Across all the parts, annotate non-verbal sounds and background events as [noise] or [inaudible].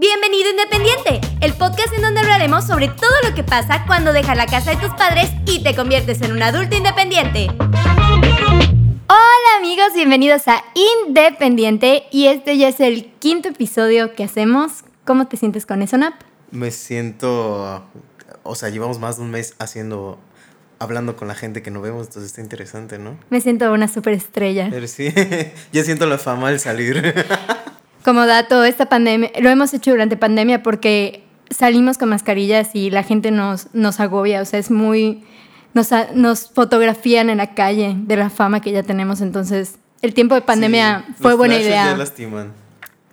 Bienvenido Independiente, el podcast en donde hablaremos sobre todo lo que pasa cuando dejas la casa de tus padres y te conviertes en un adulto independiente. Hola amigos, bienvenidos a Independiente y este ya es el quinto episodio que hacemos. ¿Cómo te sientes con eso, Nap? Me siento, o sea, llevamos más de un mes haciendo, hablando con la gente que no vemos, entonces está interesante, ¿no? Me siento una superestrella. Pero sí, [laughs] ya siento la fama al salir. [laughs] Como dato, esta pandemia, lo hemos hecho durante pandemia porque salimos con mascarillas y la gente nos, nos agobia, o sea, es muy, nos, nos fotografían en la calle de la fama que ya tenemos, entonces el tiempo de pandemia Sí, fue los buena idea. Ya lastiman.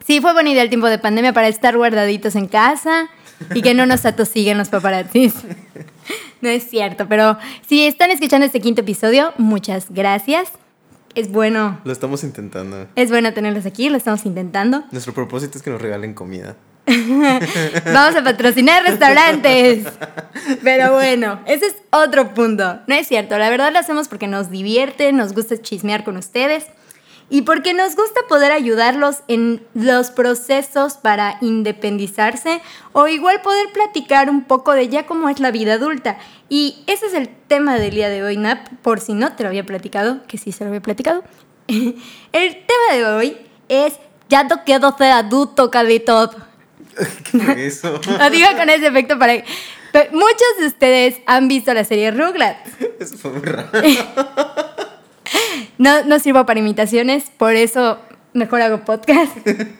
Sí, fue buena idea el tiempo de pandemia para estar guardaditos en casa y que no nos atosiguen los paparazzis. [laughs] No es cierto, pero si están escuchando este quinto episodio, muchas gracias. Es bueno, Lo estamos intentando. es bueno tenerlos aquí, lo estamos intentando. [laughs] Nuestro propósito es que nos regalen comida. [laughs] Vamos a patrocinar restaurantes. [laughs] Pero bueno, ese es otro punto. No es cierto, la verdad lo hacemos porque nos divierte, nos gusta chismear con ustedes y porque nos gusta poder ayudarlos en los procesos para independizarse o igual poder platicar un poco de ya cómo es la vida adulta. Y ese es el tema del día de hoy, Nap, por si no te lo había platicado, que sí se lo había platicado. [laughs] el tema de hoy es ya no quiero ser adulto, Carlitos. [laughs] ¿Qué eso? [laughs] Lo digo con ese efecto para... Muchos de ustedes han visto la serie Rugrats. Eso fue muy raro. No, no sirvo para imitaciones, por eso mejor hago podcast.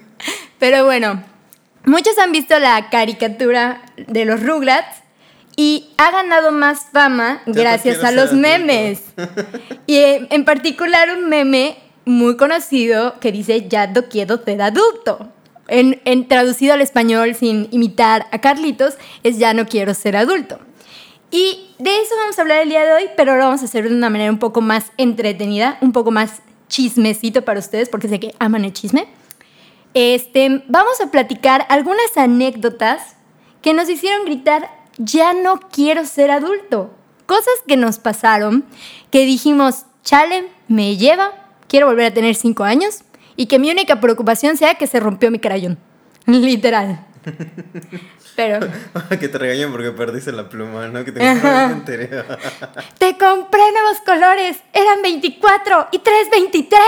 [laughs] Pero bueno, muchos han visto la caricatura de los Rugrats y ha ganado más fama gracias a los memes. [laughs] Y eh, en particular un meme muy conocido que dice ya no quiero ser adulto. En, en traducido al español sin imitar a Carlitos es ya no quiero ser adulto. Y de eso vamos a hablar el día de hoy, pero lo vamos a hacer de una manera un poco más entretenida, un poco más chismecito para ustedes, porque sé que aman el chisme. Este, vamos a platicar algunas anécdotas que nos hicieron gritar, ya no quiero ser adulto. Cosas que nos pasaron, que dijimos, chale, me lleva, quiero volver a tener cinco años y que mi única preocupación sea que se rompió mi crayón. [laughs] Literal. [laughs] Pero... [laughs] que te regañen porque perdiste la pluma, ¿no? Que te enteré. [laughs] Te compré nuevos colores. Eran 24 y 323.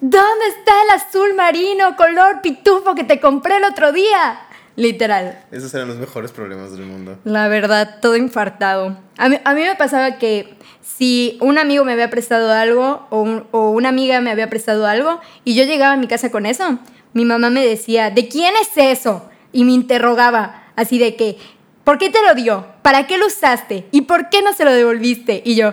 ¿Dónde está el azul marino color pitufo que te compré el otro día? Literal. Esos eran los mejores problemas del mundo. La verdad, todo infartado. A mí, a mí me pasaba que si un amigo me había prestado algo o, un- o una amiga me había prestado algo y yo llegaba a mi casa con eso, mi mamá me decía, ¿de quién es eso? Y me interrogaba así de que, ¿por qué te lo dio? ¿Para qué lo usaste? ¿Y por qué no se lo devolviste? Y yo, ah,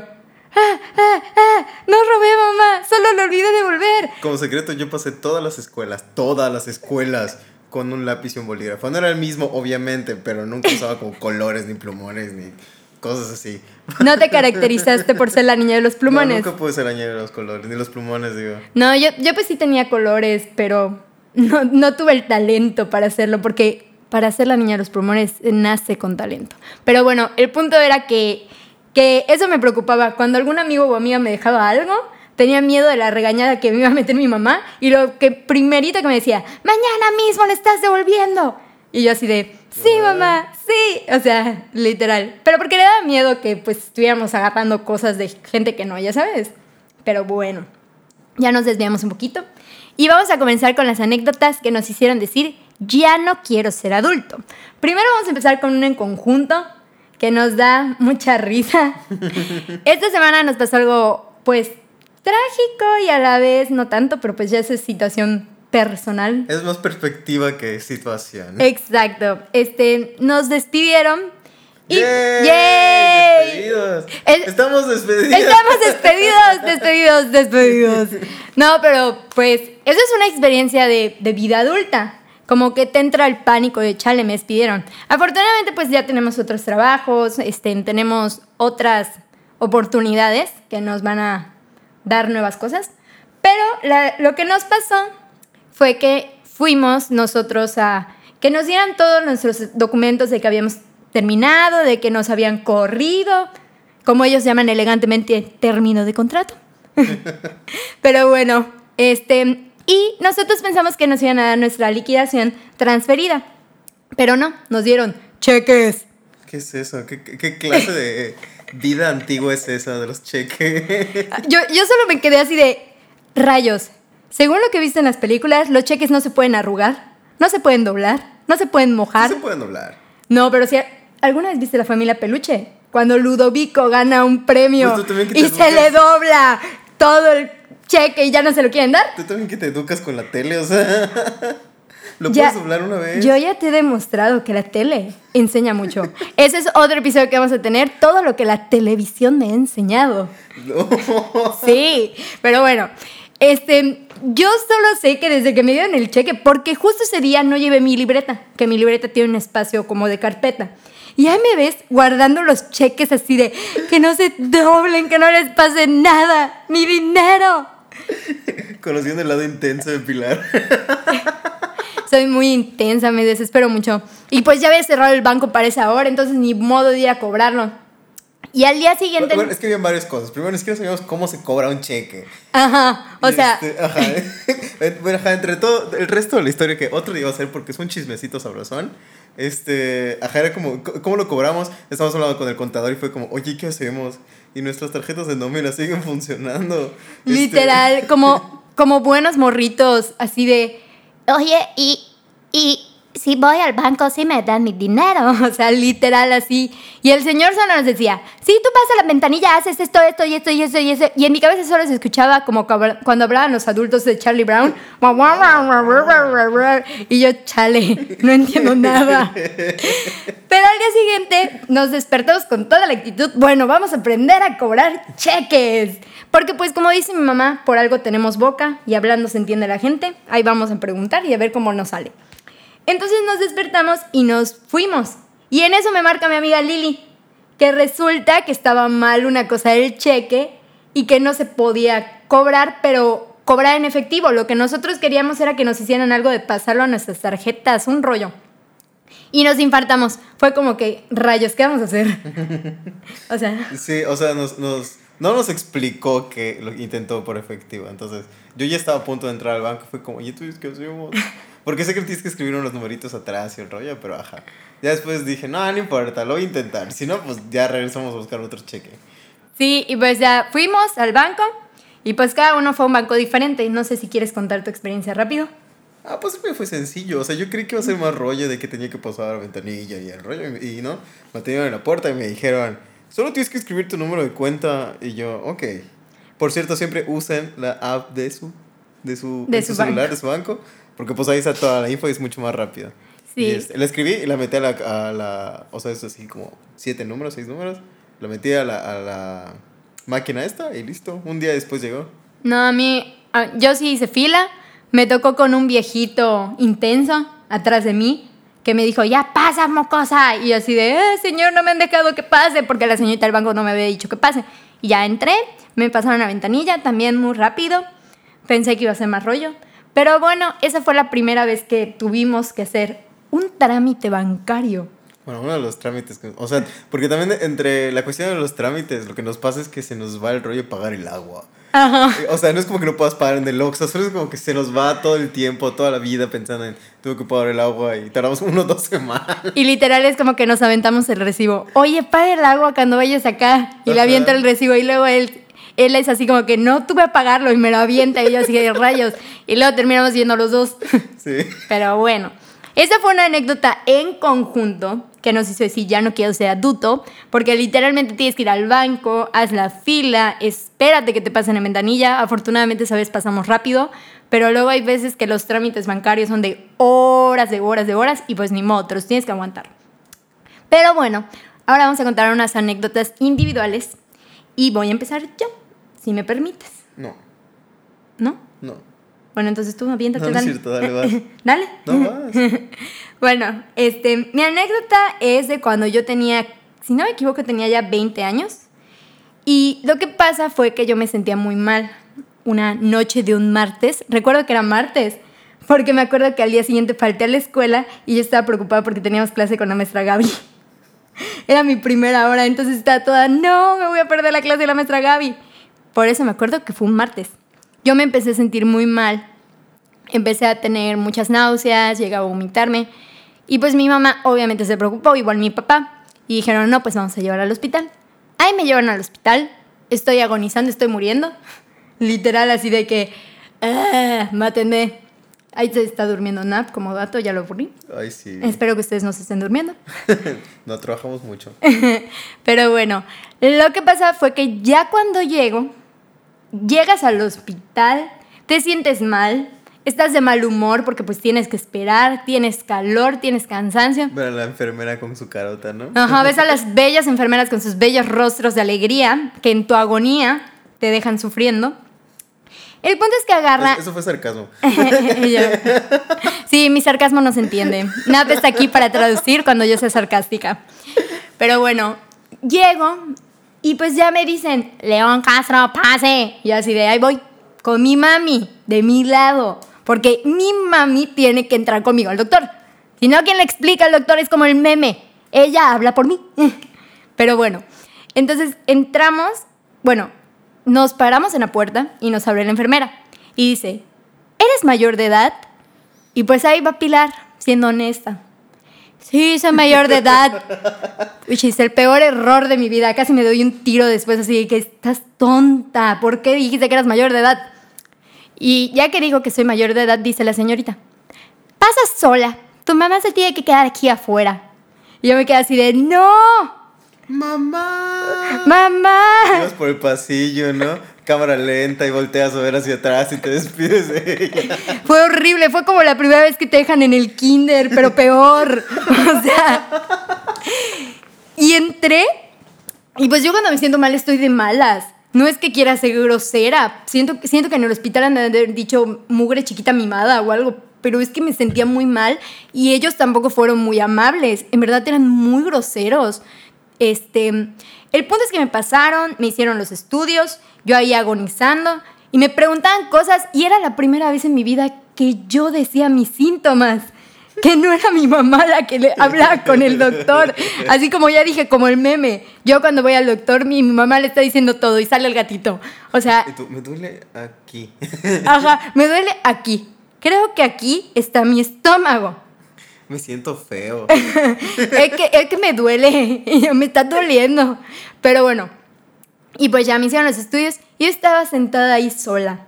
ah, ah, no robé mamá, solo lo olvidé devolver. Como secreto, yo pasé todas las escuelas, todas las escuelas, con un lápiz y un bolígrafo. No era el mismo, obviamente, pero nunca usaba como colores, ni plumones, ni cosas así. No te caracterizaste por ser la niña de los [laughs] plumones. No, nunca pude ser añadir los colores, ni los plumones, digo. No, yo, yo pues sí tenía colores, pero no, no tuve el talento para hacerlo, porque para ser la niña de los pulmones eh, nace con talento. Pero bueno, el punto era que, que eso me preocupaba. Cuando algún amigo o amiga me dejaba algo, tenía miedo de la regañada que me iba a meter mi mamá y lo que primerito que me decía, mañana mismo le estás devolviendo. Y yo así de, sí, mamá, sí. O sea, literal. Pero porque le daba miedo que pues estuviéramos agarrando cosas de gente que no, ya sabes. Pero bueno ya nos desviamos un poquito. Y vamos a comenzar con las anécdotas que nos hicieron decir, ya no quiero ser adulto. Primero vamos a empezar con una en conjunto que nos da mucha risa. [laughs] Esta semana nos pasó algo, pues, trágico y a la vez no tanto, pero pues ya es situación personal. Es más perspectiva que situación. Exacto. Este, nos despidieron. Y, ¡Yay! ¡Yay! ¡Despedidos! El- Estamos despedidos. Estamos despedidos, [laughs] despedidos, despedidos. No, pero pues eso es una experiencia de, de vida adulta. Como que te entra el pánico de chale, me despidieron. Afortunadamente, pues ya tenemos otros trabajos, este, tenemos otras oportunidades que nos van a dar nuevas cosas. Pero la- lo que nos pasó fue que fuimos nosotros a que nos dieran todos nuestros documentos de que habíamos terminado, de que nos habían corrido, como ellos llaman elegantemente, término de contrato. [laughs] Pero bueno, este, Y nosotros pensamos que nos iban a dar nuestra liquidación transferida. Pero no, nos dieron cheques. ¿Qué es eso? ¿Qué, qué clase de [laughs] vida antigua es esa de los cheques? Yo, yo solo me quedé así de rayos. Según lo que he visto en las películas, los cheques no se pueden arrugar, no se pueden doblar, no se pueden mojar. No se pueden doblar. No, pero si alguna vez viste la familia Peluche, cuando Ludovico gana un premio Pues y se le dobla todo el cheque y ya no se lo quieren dar. Tú también que te educas con la tele, o sea. ¿Lo Ya- puedes doblar una vez? Yo ya te he demostrado que la tele enseña mucho. [laughs] Ese es otro episodio que vamos a tener, todo lo que la televisión me ha enseñado. No. [laughs] Sí, pero bueno, este, yo solo sé que desde que me dieron el cheque, porque justo ese día no llevé mi libreta, que mi libreta tiene un espacio como de carpeta. Y ahí me ves guardando los cheques así de que no se doblen, que no les pase nada, mi dinero. [laughs] Conociendo el lado intenso de Pilar. Soy muy intensa, me desespero mucho. Y pues ya había cerrado el banco para esa hora, entonces ni modo de ir a cobrarlo. Y al día siguiente... Bueno, es que habían varias cosas. Primero, es que no sabíamos cómo se cobra un cheque. Ajá, o Y sea... este, ajá. [laughs] bueno, ajá, entre todo el resto de la historia que otro día va a ser porque es un chismecito sabrosón. Este, ajá, era como, ¿cómo lo cobramos? Estamos hablando con el contador y fue como, oye, ¿qué hacemos? Y nuestras tarjetas de nómina siguen funcionando. Este, Literal, como, [laughs] como buenos morritos, así de, oye, y, y si voy al banco, sí me dan mi dinero. [laughs] O sea, literal así. Y el señor solo nos decía, sí, tú pasas la ventanilla, haces esto, esto y esto y esto y eso. Y en mi cabeza solo se escuchaba como cuando hablaban los adultos de Charlie Brown. Y yo, chale, no entiendo nada. [laughs] Pero al día siguiente nos despertamos con toda la actitud, bueno, vamos a aprender a cobrar cheques. Porque pues como dice mi mamá, por algo tenemos boca y hablando se entiende la gente. Ahí vamos a preguntar y a ver cómo nos sale. Entonces nos despertamos y nos fuimos. Y en eso me marca mi amiga Lili, que resulta que estaba mal una cosa del cheque y que no se podía cobrar, pero cobrar en efectivo. Lo que nosotros queríamos era que nos hicieran algo de pasarlo a nuestras tarjetas, un rollo. Y nos infartamos. Fue como que, rayos, ¿qué vamos a hacer? [laughs] o sea, Sí, o sea, nos, nos, no nos explicó que lo intentó por efectivo. Entonces, yo ya estaba a punto de entrar al banco. Fue como, oye, ¿tú qué hacemos? [laughs] Porque sé que tienes que escribir unos numeritos atrás y el rollo, pero ajá. Ya después dije, no, no importa, lo voy a intentar. Si no, pues ya regresamos a buscar otro cheque. sí, y pues ya fuimos al banco y pues cada uno fue a un banco diferente. No sé si quieres contar tu experiencia rápido. Ah, pues me fue sencillo. O sea, yo creí que iba a ser más rollo de que tenía que pasar la ventanilla y el rollo. Y, y no, me atendieron en la puerta y me dijeron, solo tienes que escribir tu número de cuenta. Y yo, ok. Por cierto, siempre usen la app de su, de su, De en su celular, banco. de su banco. Porque pues ahí está toda la info y es mucho más rápido. Sí. Y este, la escribí y la metí a la, a la, o sea, es así como siete números, seis números. La metí a la, a la máquina esta y listo. Un día después llegó. No, a mí, a- yo sí hice fila. Me tocó con un viejito intenso atrás de mí que me dijo, ya pasa, mocosa. Y así de, eh, señor, no me han dejado que pase porque la señorita del banco no me había dicho que pase. Y ya entré, me pasaron la ventanilla también muy rápido. Pensé que iba a ser más rollo. Pero bueno, esa fue la primera vez que tuvimos que hacer un trámite bancario. Bueno, uno de los trámites, o sea, porque también entre la cuestión de los trámites, lo que nos pasa es que se nos va el rollo pagar el agua. Ajá. O sea, no es como que no puedas pagar en el Oxxo, solo es como que se nos va todo el tiempo, toda la vida pensando en tuve que pagar el agua y tardamos [laughs] uno o dos semanas. Y literal es como que nos aventamos el recibo. Oye, paga el agua cuando vayas acá. Y le Ajá. avienta el recibo. Y luego él, él es así como que no tuve a pagarlo y me lo avienta. Y yo así de rayos. Y luego terminamos yendo los dos. [laughs] Sí. Pero bueno, esa fue una anécdota en conjunto que nos hizo decir ya no quiero ser adulto, porque literalmente tienes que ir al banco, haz la fila, espérate que te pasen en ventanilla. Afortunadamente esa vez pasamos rápido, pero luego hay veces que los trámites bancarios son de horas, de horas, de horas y pues ni modo, te los tienes que aguantar. Pero bueno, ahora vamos a contar unas anécdotas individuales y voy a empezar yo, si me permites, No, ¿no? no. Bueno, entonces tú aviéntate, No, no es dale. cierto, dale, vas. [laughs] dale. No vas. [laughs] Bueno, este, mi anécdota es de cuando yo tenía, si no me equivoco, tenía ya 20 años. Y lo que pasa fue que yo me sentía muy mal una noche de un martes. Recuerdo que era martes, porque me acuerdo que al día siguiente falté a la escuela y yo estaba preocupada porque teníamos clase con la maestra Gaby. [laughs] Era mi primera hora, entonces estaba toda, no, me voy a perder la clase de la maestra Gaby. Por eso me acuerdo que fue un martes. Yo me empecé a sentir muy mal empecé a tener muchas náuseas, llegaba a vomitarme. Y pues mi mamá obviamente se preocupó, igual mi papá. Y dijeron, no, pues vamos a llevar al hospital. Ahí me llevan al hospital. Estoy agonizando, estoy muriendo. [laughs] Literal, así de que, ah, mátenme. Ahí se está durmiendo Nap como dato, ya lo aburrí. Ay, sí. Espero que ustedes no se estén durmiendo. [laughs] no trabajamos mucho. [laughs] Pero bueno, lo que pasa fue que ya cuando llego, llegas al hospital, te sientes mal, estás de mal humor porque pues tienes que esperar, tienes calor, tienes cansancio. Pero la enfermera con su carota, ¿no? Ajá, ves a las bellas enfermeras con sus bellos rostros de alegría que en tu agonía te dejan sufriendo. El punto es que agarra. Eso fue sarcasmo. [laughs] sí, mi sarcasmo no se entiende. Nada está aquí para traducir cuando yo sea sarcástica. Pero bueno, llego y pues ya me dicen, León Castro, pase. Y así de ahí voy, con mi mami, de mi lado. Porque mi mami tiene que entrar conmigo al doctor. Si no, quien le explica al doctor es como el meme. Ella habla por mí. [laughs] Pero bueno, entonces entramos, bueno, nos paramos en la puerta y nos abre la enfermera y dice, ¿eres mayor de edad? Y pues ahí va Pilar, siendo honesta. Sí, soy mayor de edad. Uy, es el peor error de mi vida. Casi me doy un tiro después así que estás tonta. ¿Por qué dijiste que eras mayor de edad? Y ya que dijo que soy mayor de edad, dice la señorita, pasa sola. Tu mamá se tiene que quedar aquí afuera. Y yo me quedé así de, no, ¡Mamá! ¡Mamá! Ibas por el pasillo, ¿no? Cámara lenta y volteas a ver hacia atrás y te despides de ella. [laughs] Fue horrible, fue como la primera vez que te dejan en el kinder, pero [laughs] peor. O sea. Y entré. Y pues yo cuando me siento mal estoy de malas. No es que quiera ser grosera. Siento, siento que en el hospital han de haber dicho mugre chiquita mimada o algo. Pero es que me sentía muy mal y ellos tampoco fueron muy amables. En verdad eran muy groseros. Este, el punto es que me pasaron, me hicieron los estudios, yo ahí agonizando y me preguntaban cosas y era la primera vez en mi vida que yo decía mis síntomas que no era mi mamá la que le hablaba con el doctor. Así como ya dije, como el meme. Yo cuando voy al doctor, mi, mi mamá le está diciendo todo y sale el gatito. O sea... me duele aquí. Ajá, me duele aquí. Creo que aquí está mi estómago. Me siento feo. [laughs] es, que, es que me duele, [laughs] me está doliendo. Pero bueno, y pues ya me hicieron los estudios yo estaba sentada ahí sola,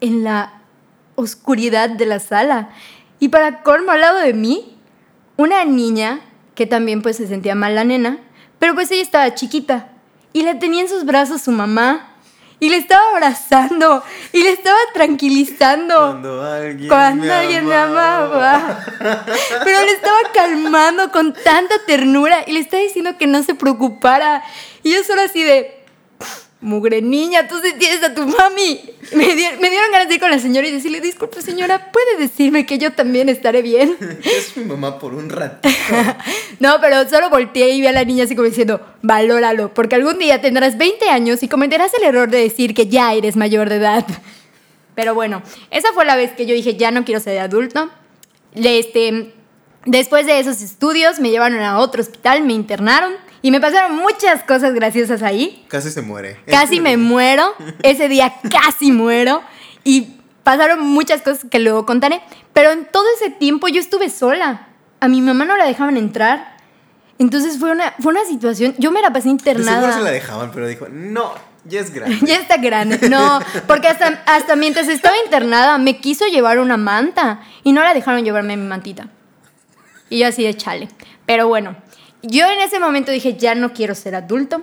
en la oscuridad de la sala. Y para colmo al lado de mí, una niña, que también pues se sentía mal la nena, pero pues ella estaba chiquita y la tenía en sus brazos su mamá y le estaba abrazando y le estaba tranquilizando. Cuando alguien, Cuando alguien me amaba. [laughs] Pero le estaba calmando con tanta ternura y le estaba diciendo que no se preocupara. Y yo solo así de, Mugre niña, tú sí tienes a tu mami. Me, dieron, ganas de ir con la señora y decirle, disculpe señora, ¿puede decirme que yo también estaré bien? [laughs] Es mi mamá por un rato. [laughs] no, pero solo volteé y vi a la niña así como diciendo, valóralo, porque algún día tendrás 20 años y cometerás el error de decir que ya eres mayor de edad. Pero bueno, esa fue la vez que yo dije, ya no quiero ser adulto. Este, después de esos estudios me llevaron a otro hospital, me internaron y me pasaron muchas cosas graciosas ahí. Casi se muere. Casi me muero. [laughs] Ese día casi muero. Y pasaron muchas cosas que luego contaré. Pero en todo ese tiempo yo estuve sola. A mi mamá no la dejaban entrar. Entonces fue una, fue una situación. Yo me la pasé internada. Seguro se la dejaban, pero dijo, no, ya es grande. [laughs] ya está grande. No, porque hasta, hasta mientras estaba internada me quiso llevar una manta. Y no la dejaron llevarme mi mantita. Y yo así de chale. Pero bueno, yo en ese momento dije, ya no quiero ser adulto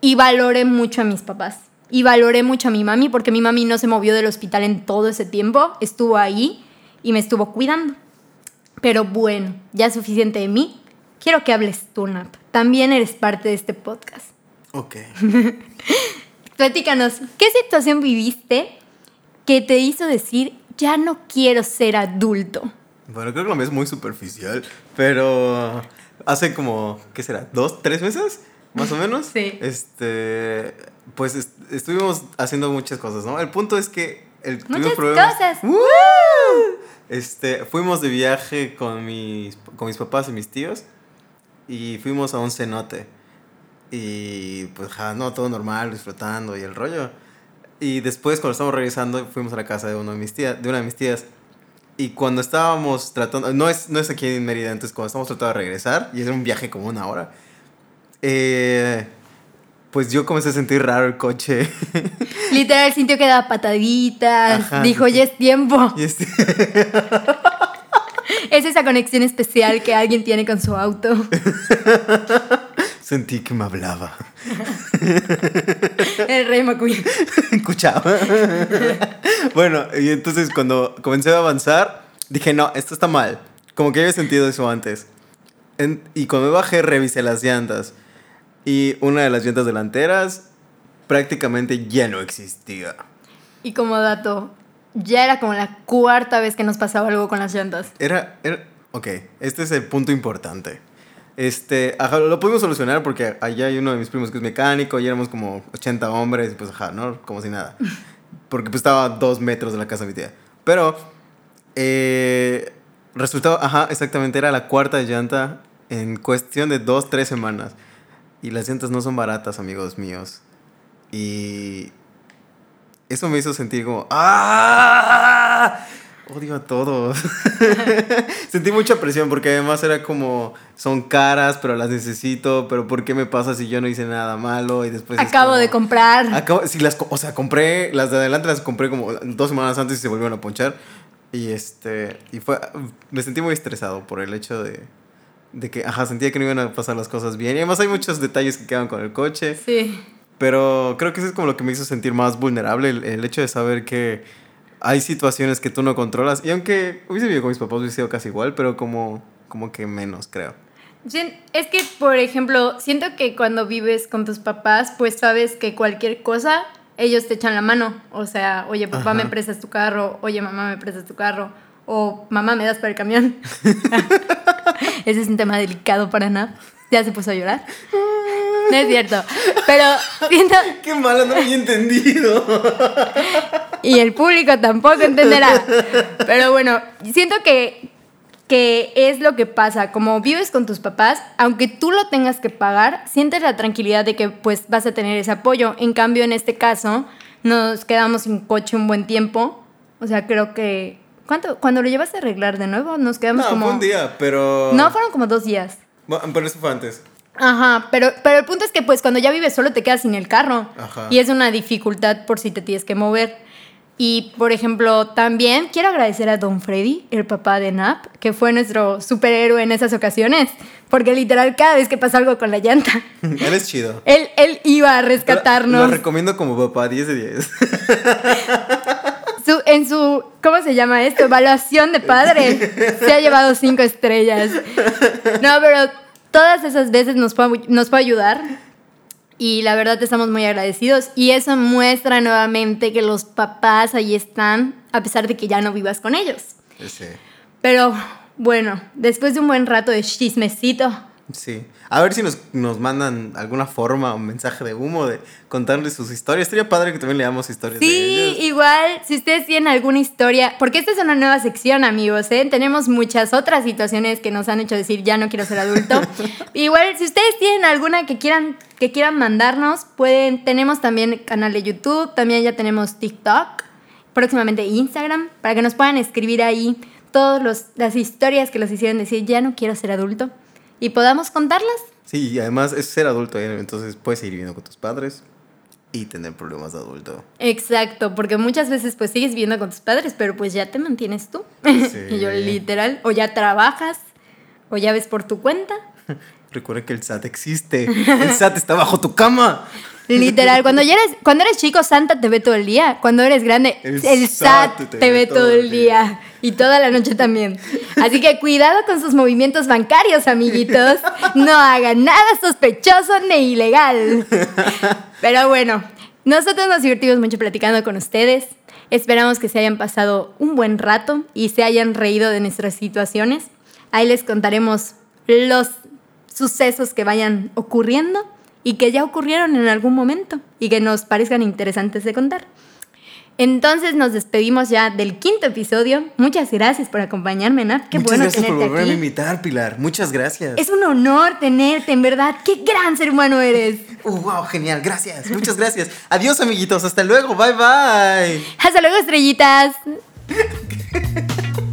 y valoré mucho a mis papás. Y valoré mucho a mi mami porque mi mami no se movió del hospital en todo ese tiempo, estuvo ahí y me estuvo cuidando. Pero bueno, ya es suficiente de mí. Quiero que hables tú, Nap. También eres parte de este podcast. Ok. [laughs] Platícanos, ¿qué situación viviste que te hizo decir, ya no quiero ser adulto? Bueno, creo que lo mío es muy superficial, pero hace como, ¿qué será? ¿Dos, tres meses? Más o menos. [laughs] Sí. Este, pues estuvimos haciendo muchas cosas, ¿no? El punto es que el, muchas cosas. Este, fuimos de viaje con mis, con mis papás y mis tíos y fuimos a un cenote. Y pues, ja, no, todo normal, disfrutando y el rollo. Y después, cuando estábamos regresando, fuimos a la casa de, uno de, mis tías, de una de mis tías. Y cuando estábamos tratando, no es, no es aquí en Mérida, entonces cuando estábamos tratando de regresar, y era un viaje como una hora, eh, pues yo comencé a sentir raro el coche. [laughs] Literal sintió que daba pataditas, Ajá, dijo, ya es tiempo. Y este- [laughs] Es esa conexión especial que alguien tiene con su auto. [laughs] sentí que me hablaba. [laughs] El rey McQueen. [laughs] Escuchaba. bueno, y entonces cuando comencé a avanzar, dije, no, esto está mal. Como que había sentido eso antes. En- y cuando me bajé, revisé las llantas. Y una de las llantas delanteras prácticamente ya no existía. Y como dato, ya era como la cuarta vez que nos pasaba algo con las llantas. Era, era... Ok, este es el punto importante. Este, ajá, lo pudimos solucionar porque allá hay uno de mis primos que es mecánico y éramos como 80 hombres y pues ajá, ¿no? Como si nada. [laughs] Porque pues estaba a dos metros de la casa de mi tía. Pero, eh, resultaba, ajá, exactamente, era la cuarta llanta en cuestión de dos, tres semanas. Y las llantas no son baratas, amigos míos. Y eso me hizo sentir como, ¡ah! Odio a todos. [laughs] Sentí mucha presión porque además era como, son caras, pero las necesito, pero ¿por qué me pasa si yo no hice nada malo? Y después... es Acabo como- de comprar. Acabo, sí, las, o sea, compré, las de adelante las compré como dos semanas antes y se volvieron a ponchar. Y este, y fue, me sentí muy estresado por el hecho de, de que, ajá, sentía que no iban a pasar las cosas bien. Y además hay muchos detalles que quedan con el coche. Sí. Pero creo que eso es como lo que me hizo sentir más vulnerable, el, el hecho de saber que hay situaciones que tú no controlas. Y aunque hubiese vivido con mis papás, hubiese sido casi igual, pero como, como que menos, creo. Es que, por ejemplo, siento que cuando vives con tus papás, pues sabes que cualquier cosa, ellos te echan la mano. O sea, oye, papá, Ajá. me prestas tu carro. Oye, mamá, me prestas tu carro. O mamá, me das para el camión. [laughs] Ese es un tema delicado para nada. Ya se puso a llorar. No es cierto. Pero siento, Qué malo, no lo había entendido. [laughs] y el público tampoco entenderá. Pero bueno, siento que, que es lo que pasa. Como vives con tus papás, aunque tú lo tengas que pagar, sientes la tranquilidad de que pues vas a tener ese apoyo. En cambio, en este caso, nos quedamos sin coche un buen tiempo. O sea, creo que... ¿Cuánto? Cuando lo llevas a arreglar de nuevo, nos quedamos No, como... fue un día, pero... No, fueron como dos días. Bueno, pero eso fue antes. Ajá, pero, pero el punto es que pues cuando ya vives solo te quedas sin el carro. Ajá. Y es una dificultad por si te tienes que mover. Y por ejemplo, también quiero agradecer a Don Freddy, el papá de Nap, que fue nuestro superhéroe en esas ocasiones. Porque literal, cada vez que pasa algo con la llanta, [laughs] Él es chido. él, él iba a Lo rescatarnos. recomiendo como papá, 10 de 10. Su- en su, ¿cómo se llama esto? Evaluación de padre. Se ha llevado cinco estrellas. No, pero todas esas veces nos puede, nos puede ayudar. Y la verdad estamos muy agradecidos. Y eso muestra nuevamente que los papás ahí están, a pesar de que ya no vivas con ellos. Ese. Pero bueno, después de un buen rato de chismecito, Sí. A ver si nos, nos mandan alguna forma o mensaje de humo de contarles sus historias. Estaría padre que también leamos historias de Sí, ellos. igual, si ustedes tienen alguna historia, porque esta es una nueva sección, amigos, ¿eh? Tenemos muchas otras situaciones que nos han hecho decir, ya no quiero ser adulto. [laughs] igual, si ustedes tienen alguna que quieran, que quieran mandarnos, pueden, tenemos también canal de YouTube, también ya tenemos TikTok, próximamente Instagram, para que nos puedan escribir ahí todas las historias que los hicieron decir, ya no quiero ser adulto, y podamos contarlas. Sí, y además es ser adulto, ¿eh? entonces puedes seguir viviendo con tus padres y tener problemas de adulto. Exacto, porque muchas veces pues sigues viviendo con tus padres, pero pues ya te mantienes tú. Sí. [laughs] y yo literal, o ya trabajas, o ya ves por tu cuenta. [laughs] Recuerda que el SAT existe. El SAT está bajo tu cama. Literal, cuando ya eres, cuando eres chico, Santa te ve todo el día. Cuando eres grande, el, El SAT, SAT te, ve todo el día. Y toda la noche también. Así que cuidado con sus movimientos bancarios, amiguitos. No hagan nada sospechoso ni ilegal. Pero bueno, nosotros nos divertimos mucho platicando con ustedes. Esperamos que se hayan pasado un buen rato y se hayan reído de nuestras situaciones. Ahí les contaremos los sucesos que vayan ocurriendo y que ya ocurrieron en algún momento y que nos parezcan interesantes de contar. Entonces nos despedimos ya del quinto episodio. Muchas gracias por acompañarme, Nat. Qué Muchas bueno gracias por tenerte volverme a invitar, Pilar. Muchas gracias. Es un honor tenerte, en verdad. Qué gran ser humano eres. Uh, wow, genial. Gracias. Muchas gracias. Adiós, amiguitos. Hasta luego. Bye, bye. Hasta luego, estrellitas. [laughs]